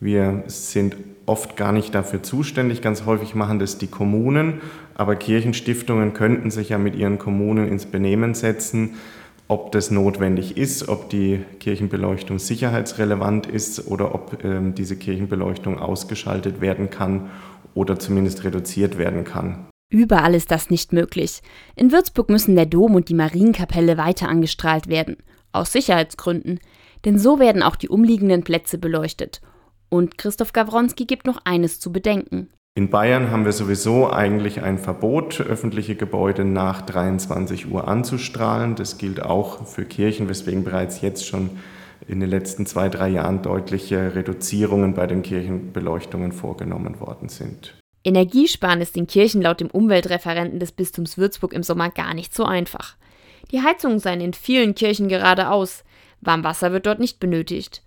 Wir sind oft gar nicht dafür zuständig. Ganz häufig machen das die Kommunen, aber Kirchenstiftungen könnten sich ja mit ihren Kommunen ins Benehmen setzen, ob das notwendig ist, ob die Kirchenbeleuchtung sicherheitsrelevant ist oder ob ähm, diese Kirchenbeleuchtung ausgeschaltet werden kann oder zumindest reduziert werden kann. Überall ist das nicht möglich. In Würzburg müssen der Dom und die Marienkapelle weiter angestrahlt werden, aus Sicherheitsgründen, denn so werden auch die umliegenden Plätze beleuchtet und Christoph Gawronski gibt noch eines zu bedenken. In Bayern haben wir sowieso eigentlich ein Verbot, öffentliche Gebäude nach 23 Uhr anzustrahlen. Das gilt auch für Kirchen, weswegen bereits jetzt schon in den letzten zwei, drei Jahren deutliche Reduzierungen bei den Kirchenbeleuchtungen vorgenommen worden sind. Energiesparen ist in Kirchen laut dem Umweltreferenten des Bistums Würzburg im Sommer gar nicht so einfach. Die Heizungen seien in vielen Kirchen gerade aus. Warmwasser wird dort nicht benötigt.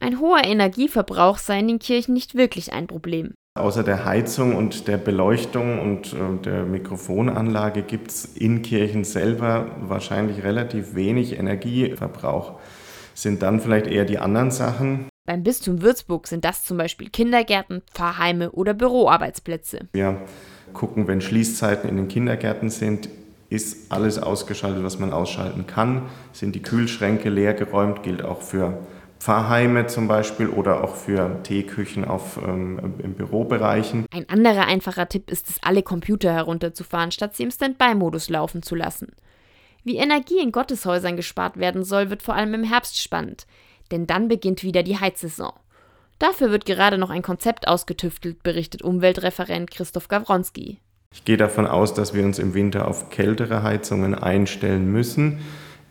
Ein hoher Energieverbrauch sei in den Kirchen nicht wirklich ein Problem. Außer der Heizung und der Beleuchtung und äh, der Mikrofonanlage gibt es in Kirchen selber wahrscheinlich relativ wenig Energieverbrauch. Sind dann vielleicht eher die anderen Sachen. Beim Bistum Würzburg sind das zum Beispiel Kindergärten, Pfarrheime oder Büroarbeitsplätze. Wir gucken, wenn Schließzeiten in den Kindergärten sind, ist alles ausgeschaltet, was man ausschalten kann. Sind die Kühlschränke leer geräumt, gilt auch für Pfarrheime zum Beispiel oder auch für Teeküchen auf, ähm, im Bürobereichen. Ein anderer einfacher Tipp ist es, alle Computer herunterzufahren, statt sie im Standby-Modus laufen zu lassen. Wie Energie in Gotteshäusern gespart werden soll, wird vor allem im Herbst spannend, denn dann beginnt wieder die Heizsaison. Dafür wird gerade noch ein Konzept ausgetüftelt, berichtet Umweltreferent Christoph Gawronski. Ich gehe davon aus, dass wir uns im Winter auf kältere Heizungen einstellen müssen.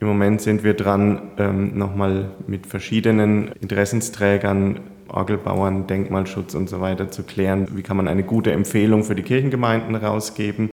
Im Moment sind wir dran, ähm, nochmal mit verschiedenen Interessensträgern, Orgelbauern, Denkmalschutz und so weiter zu klären, wie kann man eine gute Empfehlung für die Kirchengemeinden rausgeben.